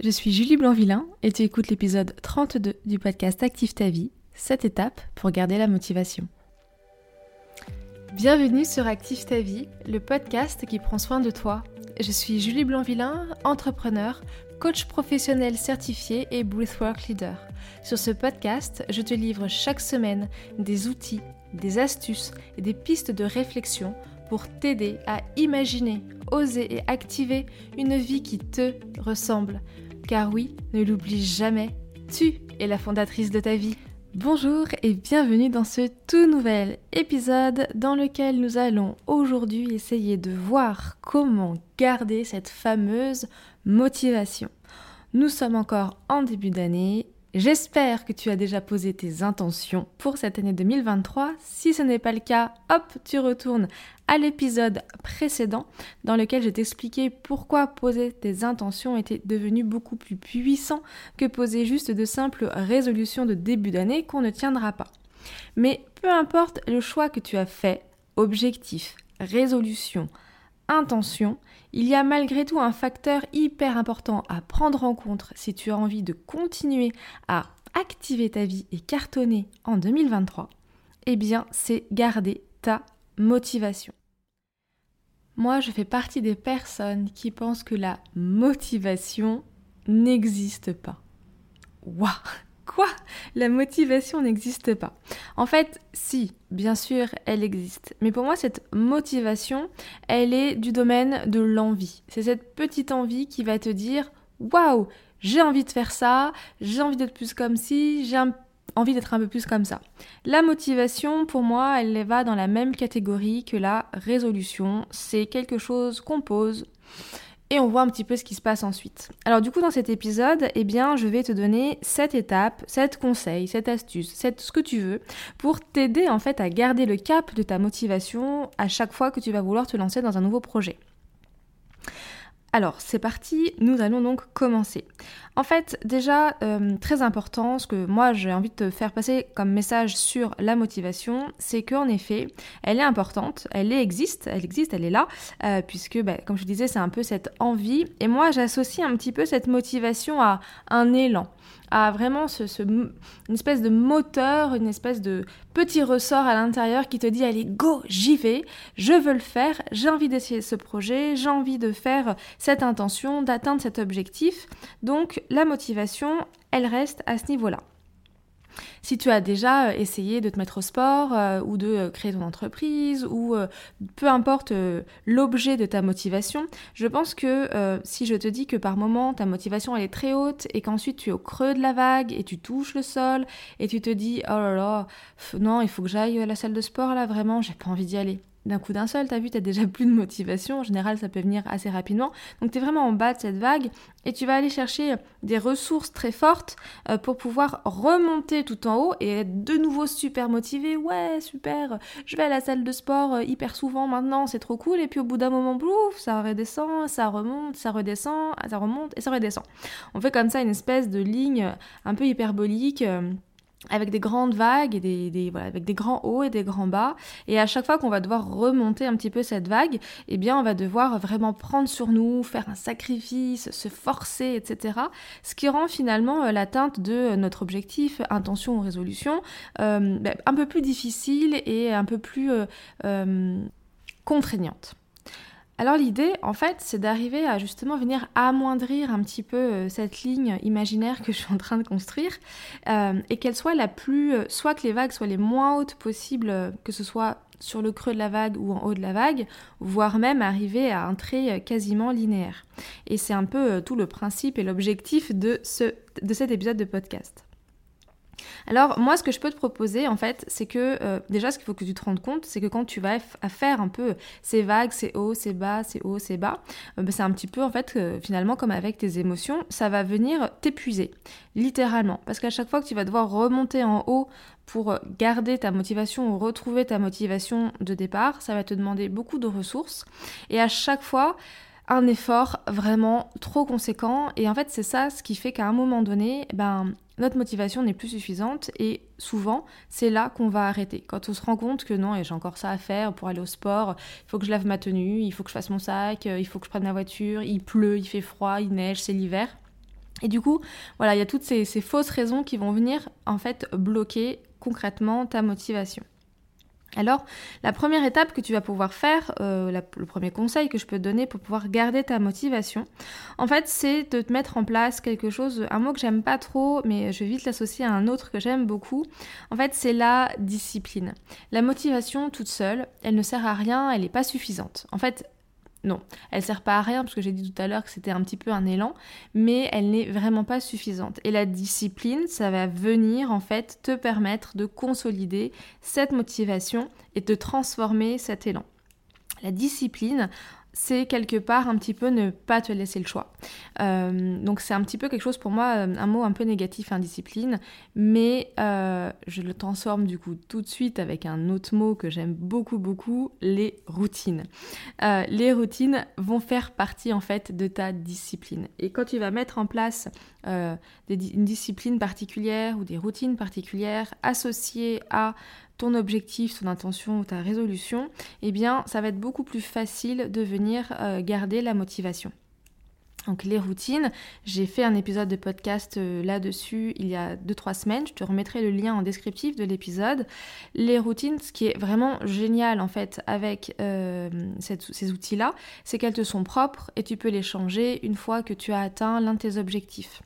Je suis Julie Blanvillain et tu écoutes l'épisode 32 du podcast Active ta vie, 7 étapes pour garder la motivation. Bienvenue sur Active ta vie, le podcast qui prend soin de toi. Je suis Julie Blanvillain, entrepreneur, coach professionnel certifié et breathwork leader. Sur ce podcast, je te livre chaque semaine des outils, des astuces et des pistes de réflexion pour t'aider à imaginer, oser et activer une vie qui te ressemble car oui, ne l'oublie jamais, tu es la fondatrice de ta vie. Bonjour et bienvenue dans ce tout nouvel épisode dans lequel nous allons aujourd'hui essayer de voir comment garder cette fameuse motivation. Nous sommes encore en début d'année J'espère que tu as déjà posé tes intentions pour cette année 2023. Si ce n'est pas le cas, hop, tu retournes à l'épisode précédent dans lequel je t'expliquais pourquoi poser tes intentions était devenu beaucoup plus puissant que poser juste de simples résolutions de début d'année qu'on ne tiendra pas. Mais peu importe le choix que tu as fait, objectif, résolution, intention, il y a malgré tout un facteur hyper important à prendre en compte si tu as envie de continuer à activer ta vie et cartonner en 2023. Eh bien, c'est garder ta motivation. Moi, je fais partie des personnes qui pensent que la motivation n'existe pas. Waouh Quoi La motivation n'existe pas. En fait, si, bien sûr, elle existe. Mais pour moi, cette motivation, elle est du domaine de l'envie. C'est cette petite envie qui va te dire Waouh, j'ai envie de faire ça, j'ai envie d'être plus comme si, j'ai envie d'être un peu plus comme ça. La motivation, pour moi, elle va dans la même catégorie que la résolution. C'est quelque chose qu'on pose et on voit un petit peu ce qui se passe ensuite. Alors du coup dans cet épisode, eh bien je vais te donner 7 étapes, 7 conseils, 7 astuces, 7 ce que tu veux pour t'aider en fait à garder le cap de ta motivation à chaque fois que tu vas vouloir te lancer dans un nouveau projet. Alors, c'est parti, nous allons donc commencer. En fait, déjà, euh, très important, ce que moi j'ai envie de te faire passer comme message sur la motivation, c'est qu'en effet, elle est importante, elle existe, elle existe, elle est là, euh, puisque, bah, comme je disais, c'est un peu cette envie. Et moi, j'associe un petit peu cette motivation à un élan à vraiment ce, une espèce de moteur, une espèce de petit ressort à l'intérieur qui te dit allez go, j'y vais, je veux le faire, j'ai envie d'essayer ce projet, j'ai envie de faire cette intention, d'atteindre cet objectif. Donc la motivation, elle reste à ce niveau-là. Si tu as déjà euh, essayé de te mettre au sport euh, ou de euh, créer ton entreprise ou peu importe l'objet de ta motivation, je pense que si je te dis que par moment ta motivation elle est très haute et qu'ensuite tu es au creux de la vague et tu touches le sol et tu te dis oh là là non il faut que j'aille à la salle de sport là vraiment j'ai pas envie d'y aller d'un coup d'un seul, t'as vu, t'as déjà plus de motivation, en général ça peut venir assez rapidement, donc t'es vraiment en bas de cette vague et tu vas aller chercher des ressources très fortes euh, pour pouvoir remonter tout en haut et être de nouveau super motivé, ouais super, je vais à la salle de sport euh, hyper souvent maintenant, c'est trop cool, et puis au bout d'un moment, blouf, ça redescend, ça remonte, ça redescend, ça remonte et ça redescend. On fait comme ça une espèce de ligne un peu hyperbolique. Euh, avec des grandes vagues et des, voilà, avec des grands hauts et des grands bas. Et à chaque fois qu'on va devoir remonter un petit peu cette vague, eh bien, on va devoir vraiment prendre sur nous, faire un sacrifice, se forcer, etc. Ce qui rend finalement euh, l'atteinte de notre objectif, intention ou résolution, euh, ben, un peu plus difficile et un peu plus euh, contraignante. Alors l'idée, en fait, c'est d'arriver à justement venir amoindrir un petit peu euh, cette ligne imaginaire que je suis en train de construire euh, et qu'elle soit la plus, euh, soit que les vagues soient les moins hautes possibles, que ce soit sur le creux de la vague ou en haut de la vague, voire même arriver à un trait quasiment linéaire. Et c'est un peu tout le principe et l'objectif de, ce, de cet épisode de podcast. Alors moi ce que je peux te proposer en fait c'est que euh, déjà ce qu'il faut que tu te rendes compte c'est que quand tu vas faire un peu ces vagues, ces hauts, ces bas, ces hauts, ces bas, euh, ben, c'est un petit peu en fait euh, finalement comme avec tes émotions, ça va venir t'épuiser littéralement. Parce qu'à chaque fois que tu vas devoir remonter en haut pour garder ta motivation ou retrouver ta motivation de départ, ça va te demander beaucoup de ressources. Et à chaque fois un effort vraiment trop conséquent. Et en fait c'est ça ce qui fait qu'à un moment donné ben notre motivation n'est plus suffisante et souvent c'est là qu'on va arrêter. Quand on se rend compte que non, j'ai encore ça à faire pour aller au sport, il faut que je lave ma tenue, il faut que je fasse mon sac, il faut que je prenne ma voiture, il pleut, il fait froid, il neige, c'est l'hiver. Et du coup, voilà, il y a toutes ces, ces fausses raisons qui vont venir en fait bloquer concrètement ta motivation. Alors, la première étape que tu vas pouvoir faire, euh, le premier conseil que je peux te donner pour pouvoir garder ta motivation, en fait, c'est de te mettre en place quelque chose, un mot que j'aime pas trop, mais je vais vite l'associer à un autre que j'aime beaucoup. En fait, c'est la discipline. La motivation toute seule, elle ne sert à rien, elle n'est pas suffisante. En fait, non, elle sert pas à rien parce que j'ai dit tout à l'heure que c'était un petit peu un élan, mais elle n'est vraiment pas suffisante. Et la discipline, ça va venir en fait te permettre de consolider cette motivation et de transformer cet élan. La discipline, c'est quelque part un petit peu ne pas te laisser le choix. Euh, donc c'est un petit peu quelque chose pour moi, euh, un mot un peu négatif, indiscipline, mais euh, je le transforme du coup tout de suite avec un autre mot que j'aime beaucoup beaucoup, les routines. les routines vont faire partie en fait de ta discipline. Et quand tu vas mettre en place une discipline particulière ou des routines particulières associées à ton objectif, ton intention ou ta résolution, eh bien ça va être beaucoup plus facile de venir euh, garder la motivation. Donc les routines, j'ai fait un épisode de podcast euh, là-dessus il y a 2-3 semaines, je te remettrai le lien en descriptif de l'épisode. Les routines, ce qui est vraiment génial en fait avec euh, ces outils-là, c'est qu'elles te sont propres et tu peux les changer une fois que tu as atteint l'un de tes objectifs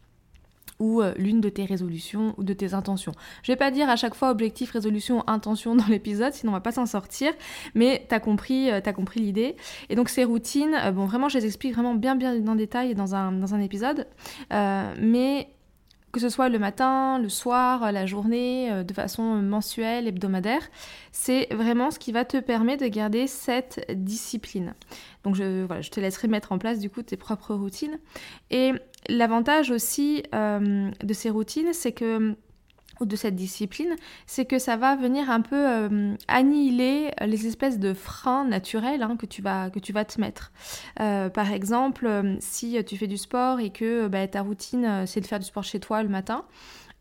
euh, l'une de tes résolutions ou de tes intentions. Je vais pas dire à chaque fois objectif, résolution, intention dans l'épisode, sinon on va pas s'en sortir, mais tu as compris, euh, as compris l'idée. Et donc ces routines, euh, bon vraiment je les explique vraiment bien bien dans le détail dans un, dans un épisode, mais que ce soit le matin, le soir, la journée, de façon mensuelle, hebdomadaire, c'est vraiment ce qui va te permettre de garder cette discipline. Donc je, voilà, je te laisserai mettre en place du coup tes propres routines. Et l'avantage aussi euh, de ces routines, c'est que de cette discipline, c'est que ça va venir un peu euh, annihiler les espèces de freins naturels hein, que, tu vas, te mettre. Euh, par exemple, si tu fais du sport et que bah, ta routine, c'est de faire du sport chez toi le matin,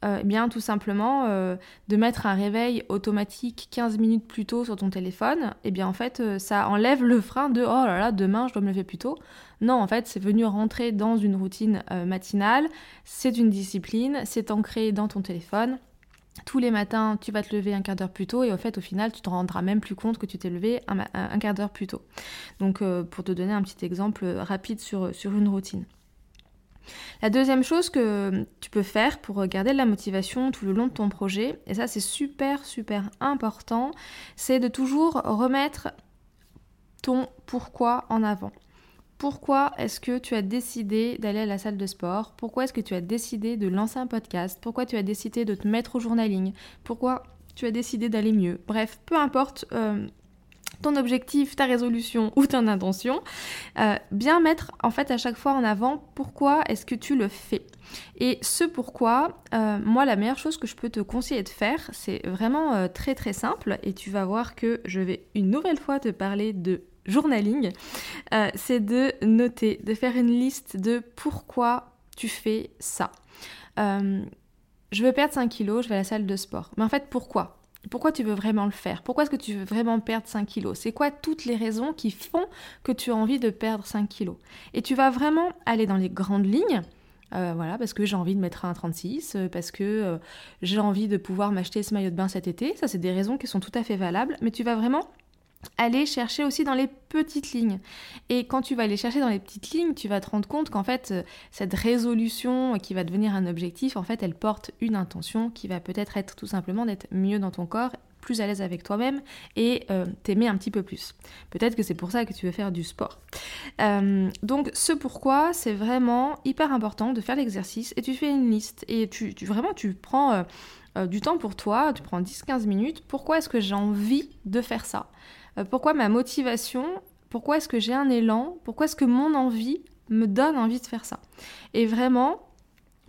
euh, eh bien tout simplement euh, de mettre un réveil automatique 15 minutes plus tôt sur ton téléphone, eh bien en fait euh, ça enlève le frein de oh là là demain je dois me lever plus tôt. Non en fait c'est venu rentrer dans une routine matinale, c'est une discipline, c'est ancré dans ton téléphone. Tous les matins, tu vas te lever un quart d'heure plus tôt et au fait, au final, tu te rendras même plus compte que tu t'es levé un, quart d'heure plus tôt. Donc, pour te donner un petit exemple rapide sur, sur une routine. La deuxième chose que tu peux faire pour garder de la motivation tout le long de ton projet, et ça c'est super super important, c'est de toujours remettre ton pourquoi en avant. Pourquoi est-ce que tu as décidé d'aller à la salle de sport? Pourquoi est-ce que tu as décidé de lancer un podcast? Pourquoi tu as décidé de te mettre au journaling? Pourquoi tu as décidé d'aller mieux? Bref, peu importe euh, ton objectif, ta résolution ou ton intention, euh, bien mettre en fait à chaque fois en avant pourquoi est-ce que tu le fais. Et ce pourquoi, euh, moi la meilleure chose que je peux te conseiller de faire, c'est vraiment très très simple et tu vas voir que je vais une nouvelle fois te parler de journaling, c'est de noter, de faire une liste de pourquoi tu fais ça. je veux perdre 5 kilos, je vais à la salle de sport. Mais en fait, pourquoi? Pourquoi tu veux vraiment le faire? Pourquoi est-ce que tu veux vraiment perdre 5 kilos? C'est quoi toutes les raisons qui font que tu as envie de perdre 5 kilos? Et tu vas vraiment aller dans les grandes lignes. Euh, voilà, parce que j'ai envie de mettre un 36, euh, parce que euh, j'ai envie de pouvoir m'acheter ce maillot de bain cet été. Ça, c'est des raisons qui sont tout à fait valables. Mais tu vas vraiment aller chercher aussi dans les petites lignes. Et quand tu vas aller chercher dans les petites lignes, tu vas te rendre compte qu'en fait, euh, cette résolution qui va devenir un objectif, en fait, elle porte une intention qui va peut-être être tout simplement d'être mieux dans ton corps plus à l'aise avec toi-même et euh, t'aimer un petit peu plus. Peut-être que c'est pour ça que tu veux faire du sport. Euh, donc ce pourquoi, c'est vraiment hyper important de faire l'exercice et tu fais une liste et tu, vraiment tu prends du temps pour toi, tu prends 10-15 minutes. Pourquoi est-ce que j'ai envie de faire ça? Pourquoi ma motivation, pourquoi est-ce que j'ai un élan, pourquoi est-ce que mon envie me donne envie de faire ça? Et vraiment,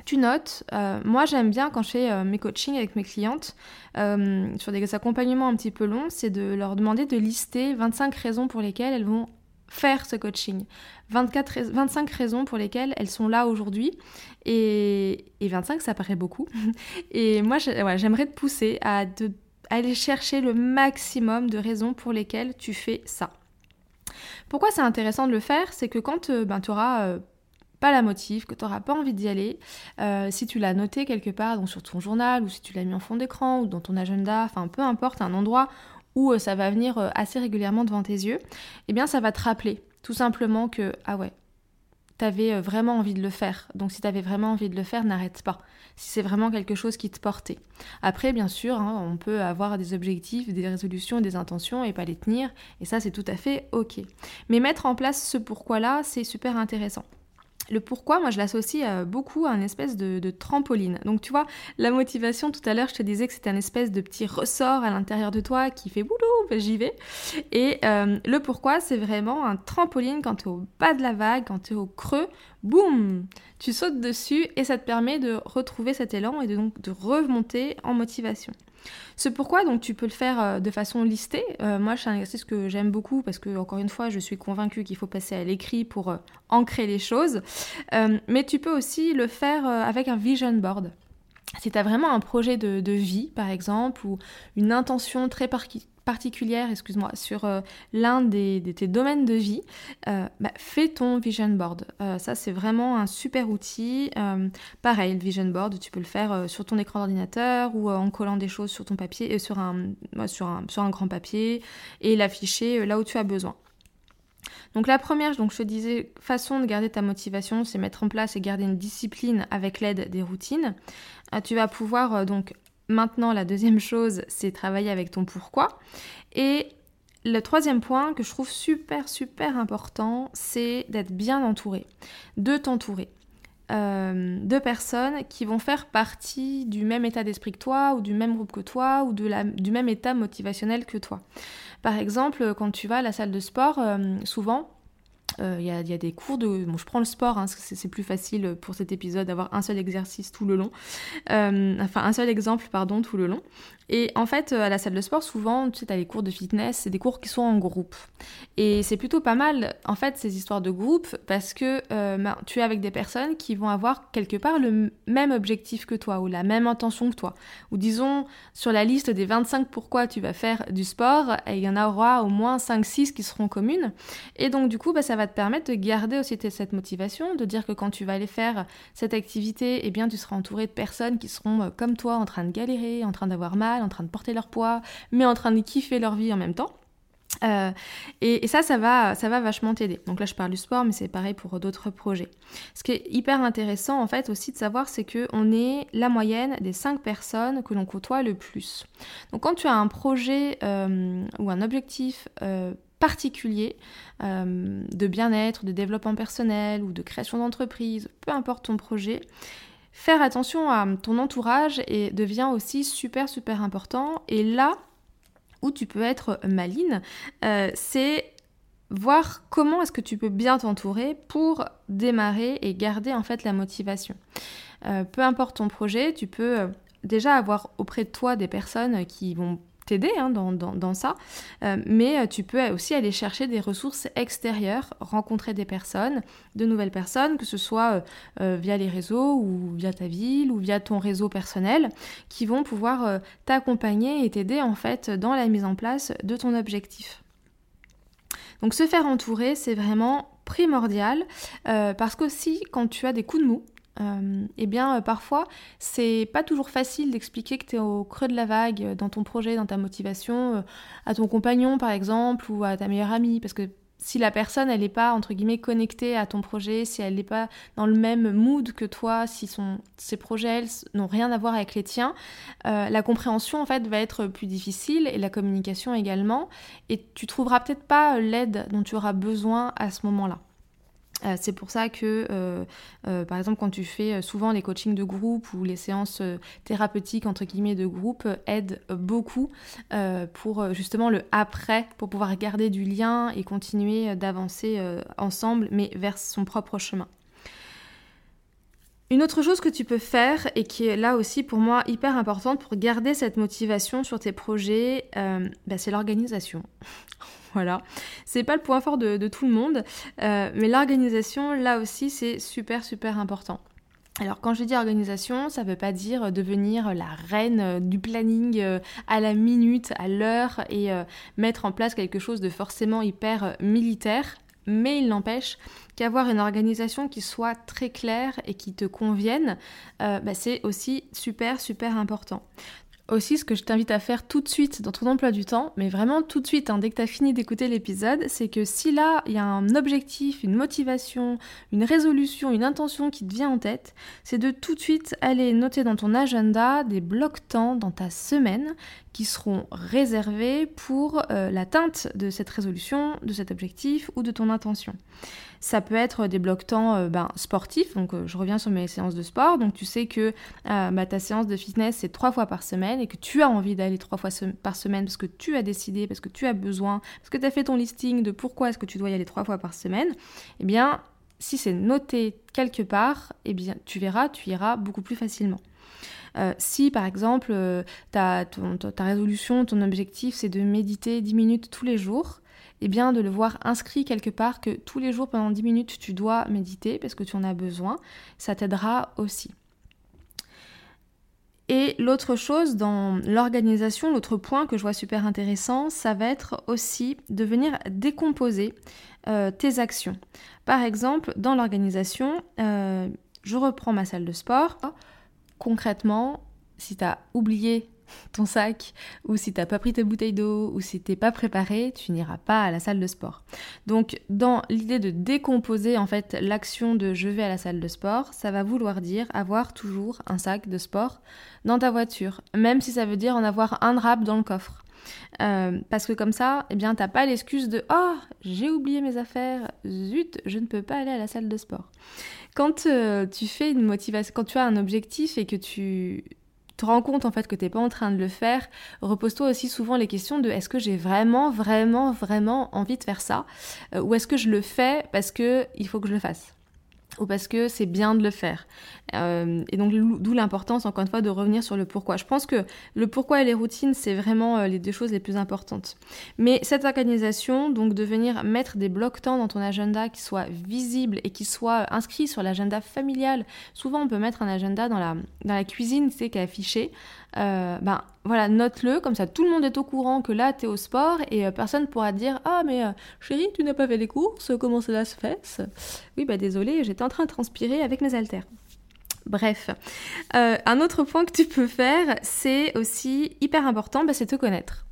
tu notes, euh, moi j'aime bien quand je fais euh, mes coachings avec mes clientes, sur des accompagnements un petit peu longs, c'est de leur demander de lister 25 raisons pour lesquelles elles vont faire ce coaching. 24 25 raisons pour lesquelles elles sont là aujourd'hui. Et, 25, ça paraît beaucoup. Et moi, j'aimerais te pousser à de aller chercher le maximum de raisons pour lesquelles tu fais ça. Pourquoi c'est intéressant de le faire? C'est que quand euh, ben, tu auras euh, pas la motive, que tu n'auras pas envie d'y aller, si tu l'as noté quelque part, donc sur ton journal, ou si tu l'as mis en fond d'écran, ou dans ton agenda, enfin peu importe, un endroit où ça va venir assez régulièrement devant tes yeux, eh bien ça va te rappeler tout simplement que, ah ouais, t'avais vraiment envie de le faire. Donc si tu avais vraiment envie de le faire, n'arrête pas si c'est vraiment quelque chose qui te portait. Après, bien sûr, hein, on peut avoir des objectifs, des résolutions, des intentions et pas les tenir, et ça c'est tout à fait ok. Mais mettre en place ce pourquoi-là, c'est super intéressant. Le pourquoi, moi je l'associe euh, beaucoup à une espèce de, trampoline. Donc tu vois, la motivation, tout à l'heure je te disais que c'était un espèce de petit ressort à l'intérieur de toi qui fait boulot, j'y vais. Et euh, le pourquoi, c'est vraiment un trampoline quand tu es au bas de la vague, quand tu es au creux, boum, tu sautes dessus et ça te permet de retrouver cet élan et donc de remonter en motivation. Ce pourquoi, donc, tu peux le faire euh, de façon listée. Euh, moi, c'est un exercice que j'aime beaucoup parce que, encore une fois, je suis convaincue qu'il faut passer à l'écrit pour euh, ancrer les choses. mais tu peux aussi le faire avec un vision board. Si tu as vraiment un projet de, vie, par exemple, ou une intention très particulière, excuse-moi, sur euh, l'un des, de tes domaines de vie, euh, bah, fais ton vision board. Euh, ça, c'est vraiment un super outil. pareil, le vision board, tu peux le faire sur ton écran d'ordinateur ou en collant des choses sur ton papier, un, sur, un, sur un grand papier et l'afficher là où tu as besoin. Donc la première, je disais, façon de garder ta motivation, c'est mettre en place et garder une discipline avec l'aide des routines. tu vas pouvoir donc Maintenant, la deuxième chose, c'est travailler avec ton pourquoi. Et le troisième point que je trouve super, super important, c'est d'être bien entouré, de t'entourer. Euh, de personnes qui vont faire partie du même état d'esprit que toi, ou du même groupe que toi, ou du même état motivationnel que toi. Par exemple, quand tu vas à la salle de sport, euh, souvent, euh, il y, a, des cours de... Bon, je prends le sport, hein, c'est plus facile pour cet épisode d'avoir un seul exercice tout le long. Euh, enfin, un seul exemple, pardon, tout le long. Et en fait, euh, à la salle de sport, souvent, tu sais, as les cours de fitness, c'est des cours qui sont en groupe. Et c'est plutôt pas mal, en fait, ces histoires de groupe, parce que tu es avec des personnes qui vont avoir quelque part le même objectif que toi, ou la même intention que toi. Ou disons, sur la liste des 25 pourquoi tu vas faire du sport, il y en aura au moins 5-6 qui seront communes. Et donc, du coup, bah, ça te permettre de garder aussi cette motivation, de dire que quand tu vas aller faire cette activité, eh bien tu seras entouré de personnes qui seront euh, comme toi en train de galérer, en train d'avoir mal, en train de porter leur poids, mais en train de kiffer leur vie en même temps. Euh, et, ça, ça va, ça va vachement t'aider. Donc là, je parle du sport, mais c'est pareil pour d'autres projets. Ce qui est hyper intéressant, en fait, aussi de savoir, c'est que on est la moyenne des cinq personnes que l'on côtoie le plus. Donc quand tu as un projet euh, ou un objectif particulier euh, de bien-être, de développement personnel ou de création d'entreprise, peu importe ton projet, faire attention à ton entourage et devient aussi super super important. Et là où tu peux être maline, euh, c'est voir comment est-ce que tu peux bien t'entourer pour démarrer et garder en fait la motivation. Euh, peu importe ton projet, tu peux déjà avoir auprès de toi des personnes qui vont t'aider hein, dans, ça, euh, mais euh, tu peux aussi aller chercher des ressources extérieures, rencontrer des personnes, de nouvelles personnes, que ce soit euh, via les réseaux ou via ta ville ou via ton réseau personnel, qui vont pouvoir t'accompagner et t'aider en fait dans la mise en place de ton objectif. Donc se faire entourer, c'est vraiment primordial parce qu'aussi quand tu as des coups de mou, euh, eh bien, euh, parfois, c'est pas toujours facile d'expliquer que tu es au creux de la vague euh, dans ton projet, dans ta motivation, à ton compagnon par exemple, ou à ta meilleure amie, parce que si la personne, elle n'est pas, entre guillemets, connectée à ton projet, si elle n'est pas dans le même mood que toi, si son, ses projets, n'ont rien à voir avec les tiens, la compréhension, en fait, va être plus difficile, et la communication également, et tu trouveras peut-être pas l'aide dont tu auras besoin à ce moment-là. Euh, c'est pour ça que, euh, euh, par exemple, quand tu fais souvent les coachings de groupe ou les séances thérapeutiques, entre guillemets, de groupe, aident beaucoup pour justement le après, pour pouvoir garder du lien et continuer d'avancer ensemble, mais vers son propre chemin. Une autre chose que tu peux faire et qui est là aussi pour moi hyper importante pour garder cette motivation sur tes projets, bah, c'est l'organisation. Voilà. C'est pas le point fort de, tout le monde, euh, mais l'organisation, là aussi, c'est super, super important. Alors quand je dis organisation, ça ne veut pas dire devenir la reine du planning euh, à la minute, à l'heure et euh, mettre en place quelque chose de forcément hyper militaire. Mais il n'empêche qu'avoir une organisation qui soit très claire et qui te convienne, euh, bah, c'est aussi super, super important. Aussi, ce que je t'invite à faire tout de suite dans ton emploi du temps, mais vraiment tout de suite, hein, dès que tu as fini d'écouter l'épisode, c'est que si là, il y a un objectif, une motivation, une résolution, une intention qui te vient en tête, c'est de tout de suite aller noter dans ton agenda des blocs-temps dans ta semaine qui seront réservés pour euh, l'atteinte de cette résolution, de cet objectif ou de ton intention. Ça peut être des blocs temps euh, ben, sportifs, donc euh, je reviens sur mes séances de sport, donc tu sais que bah, ta séance de fitness c'est trois fois par semaine et que tu as envie d'aller trois fois par semaine parce que tu as décidé, parce que tu as besoin, parce que tu as fait ton listing de pourquoi est-ce que tu dois y aller trois fois par semaine, eh bien si c'est noté quelque part, eh bien tu verras, tu iras beaucoup plus facilement. Euh, si par exemple euh, ta, résolution, ton objectif c'est de méditer 10 minutes tous les jours, et eh bien de le voir inscrit quelque part que tous les jours pendant 10 minutes tu dois méditer parce que tu en as besoin, ça t'aidera aussi. Et l'autre chose dans l'organisation, l'autre point que je vois super intéressant, ça va être aussi de venir décomposer euh, tes actions. Par exemple, dans l'organisation, je reprends ma salle de sport concrètement, si tu as oublié ton sac ou si t'as pas pris tes bouteilles d'eau ou si t'es pas préparé, tu n'iras pas à la salle de sport. Donc dans l'idée de décomposer en fait l'action de je vais à la salle de sport, ça va vouloir dire avoir toujours un sac de sport dans ta voiture, même si ça veut dire en avoir un drap dans le coffre. Euh, parce que comme ça, eh bien, t'as pas l'excuse de oh j'ai oublié mes affaires, zut, je ne peux pas aller à la salle de sport. Quand euh, tu fais une motivation, quand tu as un objectif et que tu te rends compte en fait que tu n'es pas en train de le faire, repose-toi aussi souvent les questions de est-ce que j'ai vraiment, vraiment, vraiment envie de faire ça? Euh, ou est-ce que je le fais parce que il faut que je le fasse? Ou parce que c'est bien de le faire. Euh, et donc d'où l'importance, encore une fois, de revenir sur le pourquoi. Je pense que le pourquoi et les routines, c'est vraiment euh, les deux choses les plus importantes. Mais cette organisation, donc de venir mettre des blocs-temps dans ton agenda qui soient visibles et qui soient inscrits sur l'agenda familial. Souvent, on peut mettre un agenda dans la, dans la cuisine, sais, qui est. Euh, ben voilà, note-le, comme ça tout le monde est au courant que là tu es au sport et personne personne pourra dire Ah, mais chérie, tu n'as pas fait les courses, comment cela se fait? Oui, bah désolé, j'étais en train de transpirer avec mes haltères. Bref, euh, un autre point que tu peux faire, c'est aussi hyper important, bah, c'est te connaître.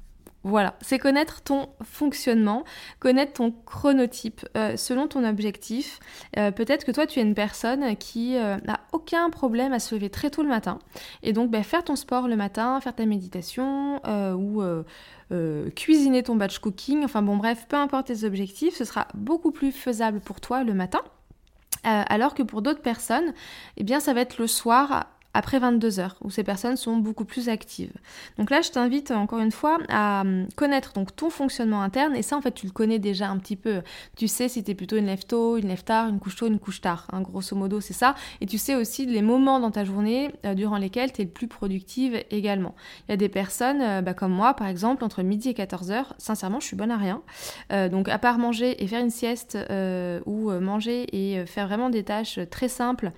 Voilà, c'est connaître ton fonctionnement, connaître ton chronotype euh, selon ton objectif. Euh, peut-être que toi, tu es une personne qui n'a aucun problème à se lever très tôt le matin. Et donc, bah, faire ton sport le matin, faire ta méditation ou cuisiner ton batch cooking, enfin bon, bref, peu importe tes objectifs, ce sera beaucoup plus faisable pour toi le matin. Euh, alors que pour d'autres personnes, eh bien, ça va être le soir après 22 heures, où ces personnes sont beaucoup plus actives. Donc là, je t'invite encore une fois à hum, connaître donc ton fonctionnement interne, et ça, en fait, tu le connais déjà un petit peu. Tu sais si tu es plutôt une lève tôt, une lève tard, une couche tôt, une couche tard. Hein, grosso modo, c'est ça. Et tu sais aussi les moments dans ta journée euh, durant lesquels tu le plus productive également. Il y a des personnes, euh, bah, comme moi, par exemple, entre midi et 14 heures, sincèrement, je suis bonne à rien. Euh, donc, à part manger et faire une sieste, ou manger et faire vraiment des tâches très simples,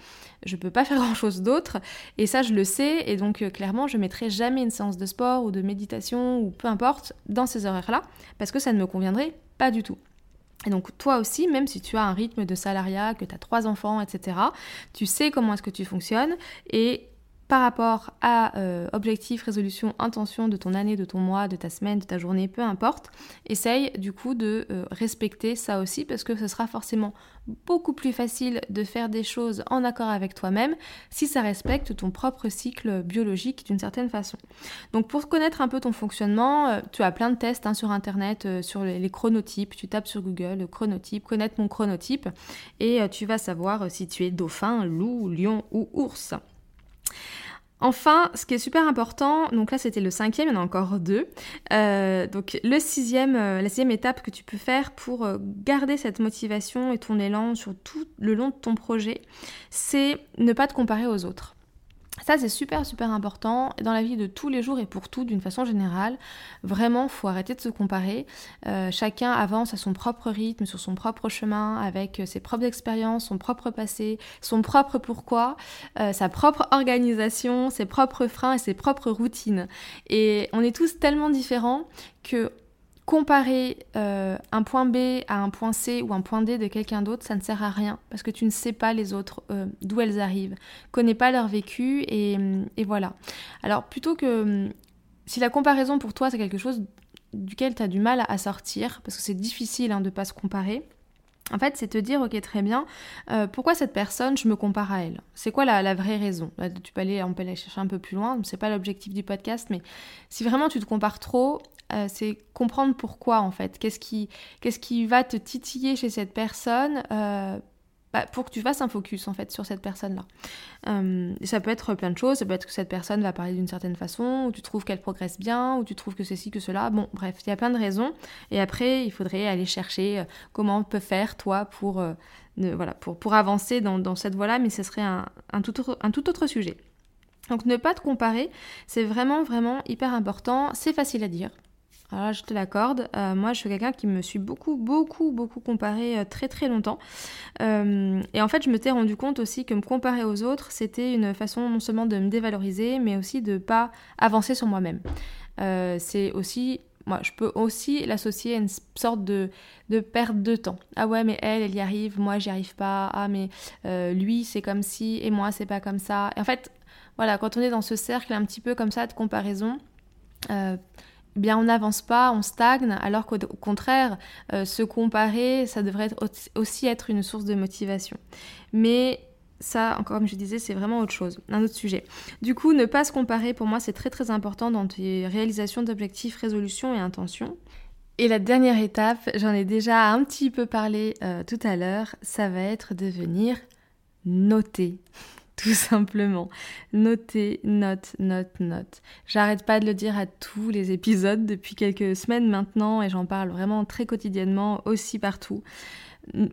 je peux pas faire grand chose d'autre. Et ça, je le sais. Et donc, euh, clairement, je mettrai jamais une séance de sport ou de méditation ou peu importe dans ces horaires-là parce que ça ne me conviendrait pas du tout. Et donc toi aussi, même si tu as un rythme de salariat, que tu as trois enfants, etc., tu sais comment est-ce que tu fonctionnes et par rapport à euh, objectif, résolution, intention de ton année, de ton mois, de ta semaine, de ta journée, peu importe, essaye du coup de euh, respecter ça aussi parce que ce sera forcément beaucoup plus facile de faire des choses en accord avec toi-même si ça respecte ton propre cycle biologique d'une certaine façon. Donc pour connaître un peu ton fonctionnement, euh, tu as plein de tests hein, sur internet sur les, chronotypes, tu tapes sur Google chronotype, connaître mon chronotype et tu vas savoir si tu es dauphin, loup, lion ou ours. Enfin, ce qui est super important, donc là c'était le cinquième, il y en a encore deux. Euh, donc euh, la sixième étape que tu peux faire pour euh, garder cette motivation et ton élan sur tout le long de ton projet, c'est ne pas te comparer aux autres. Ça, c'est super, super important dans la vie de tous les jours et pour tout d'une façon générale. Vraiment, faut arrêter de se comparer. Euh, chacun avance à son propre rythme, sur son propre chemin, avec euh, ses propres expériences, son propre passé, son propre pourquoi, euh, sa propre organisation, ses propres freins et ses propres routines. Et on est tous tellement différents que comparer euh, un point B à un point C ou un point D de quelqu'un d'autre, ça ne sert à rien parce que tu ne sais pas les autres euh, d'où elles arrivent, connais pas leur vécu et, et voilà. Alors plutôt que si la comparaison pour toi c'est quelque chose duquel tu as du mal à sortir, parce que c'est difficile hein, de ne pas se comparer, en fait, c'est te dire, ok, très bien, euh, pourquoi cette personne, je me compare à elle? C'est quoi la, vraie raison? Tu peux aller, on peut aller chercher un peu plus loin, c'est pas l'objectif du podcast, mais si vraiment tu te compares trop, euh, c'est comprendre pourquoi en fait. Qu'est-ce qui, qu'est-ce qui va te titiller chez cette personne euh, bah, pour que tu fasses un focus en fait sur cette personne-là. Euh, ça peut être plein de choses, ça peut être que cette personne va parler d'une certaine façon, ou tu trouves qu'elle progresse bien, ou tu trouves que ceci, que cela. Bon, bref, il y a plein de raisons. Et après, il faudrait aller chercher euh, comment on peut faire toi pour, euh, voilà, pour, pour avancer dans, dans cette voie-là, mais ce serait un, un, tout autre, un tout autre sujet. Donc ne pas te comparer, c'est vraiment vraiment hyper important. C'est facile à dire, alors je te l'accorde. Euh, moi, je suis quelqu'un qui me suis beaucoup, beaucoup, beaucoup comparé euh, très, très longtemps. Euh, et en fait, je me t'ai rendu compte aussi que me comparer aux autres, c'était une façon non seulement de me dévaloriser, mais aussi de pas avancer sur moi-même. c'est aussi moi, je peux aussi l'associer à une sorte de, de, perte de temps. Ah ouais, mais elle, elle y arrive, moi, j'y arrive pas. Ah, mais lui, c'est comme si, et moi, c'est pas comme ça. Et en fait, voilà, quand on est dans ce cercle un petit peu comme ça de comparaison, eh bien on n'avance pas, on stagne, alors qu'au contraire, euh, se comparer, ça devrait aussi être une source de motivation. Mais ça, encore comme je disais, c'est vraiment autre chose, un autre sujet. Du coup, ne pas se comparer, pour moi, c'est très très important dans tes réalisations d'objectifs, résolutions et intentions. Et la dernière étape, j'en ai déjà un petit peu parlé euh, tout à l'heure, ça va être de venir noter tout simplement. Notez, note, note, note. J'arrête pas de le dire à tous les épisodes depuis quelques semaines maintenant et j'en parle vraiment très quotidiennement aussi partout.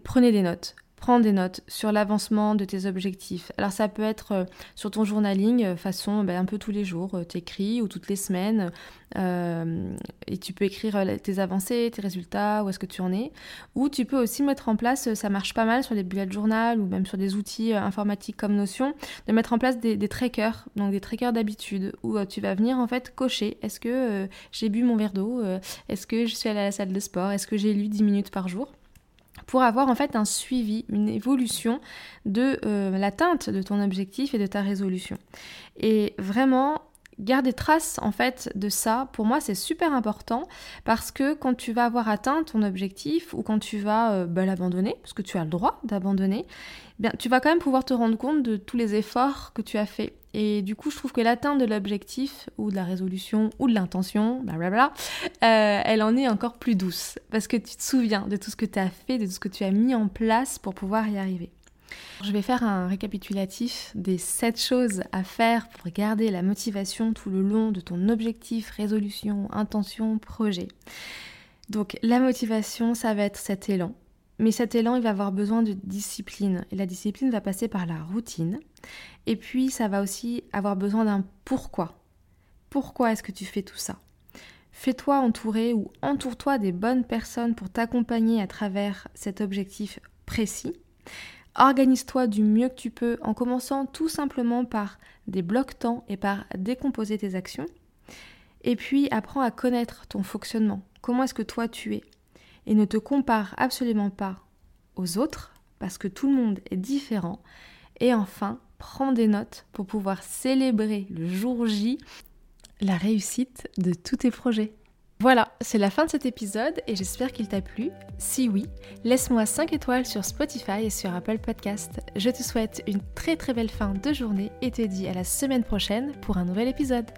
Prenez des notes. Prends des notes sur l'avancement de tes objectifs. Alors ça peut être euh, sur ton journaling, euh, façon ben, un peu tous les jours, euh, t'écris ou toutes les semaines, et tu peux écrire tes avancées, tes résultats, où est-ce que tu en es. Ou tu peux aussi mettre en place, ça marche pas mal sur les bullet journal ou même sur des outils informatiques comme Notion, de mettre en place des, trackers, donc des trackers d'habitude, où tu vas venir en fait cocher, est-ce que j'ai bu mon verre d'eau, est-ce que je suis allée à la salle de sport, est-ce que j'ai lu 10 minutes par jour? Pour avoir en fait un suivi, une évolution de euh, l'atteinte de ton objectif et de ta résolution. Et vraiment, garder trace en fait de ça, pour moi c'est super important parce que quand tu vas avoir atteint ton objectif ou quand tu vas euh, bah, l'abandonner, parce que tu as le droit d'abandonner, eh tu vas quand même pouvoir te rendre compte de tous les efforts que tu as fait. Et du coup, je trouve que l'atteinte de l'objectif ou de la résolution ou de l'intention, blablabla, euh, elle en est encore plus douce parce que tu te souviens de tout ce que tu as fait, de tout ce que tu as mis en place pour pouvoir y arriver. Je vais faire un récapitulatif des 7 choses à faire pour garder la motivation tout le long de ton objectif, résolution, intention, projet. Donc la motivation, ça va être cet élan. Mais cet élan, il va avoir besoin de discipline. Et la discipline va passer par la routine. Et puis, ça va aussi avoir besoin d'un pourquoi. Pourquoi est-ce que tu fais tout ça? Fais-toi entourer ou entoure-toi des bonnes personnes pour t'accompagner à travers cet objectif précis. Organise-toi du mieux que tu peux en commençant tout simplement par des blocs-temps et par décomposer tes actions. Et puis apprends à connaître ton fonctionnement. Comment est-ce que toi tu es? Et ne te compare absolument pas aux autres parce que tout le monde est différent. Et enfin, prends des notes pour pouvoir célébrer le jour J la réussite de tous tes projets. Voilà, c'est la fin de cet épisode et j'espère qu'il t'a plu. Si oui, laisse-moi 5 étoiles sur Spotify et sur Apple Podcast. Je te souhaite une très très belle fin de journée et te dis à la semaine prochaine pour un nouvel épisode.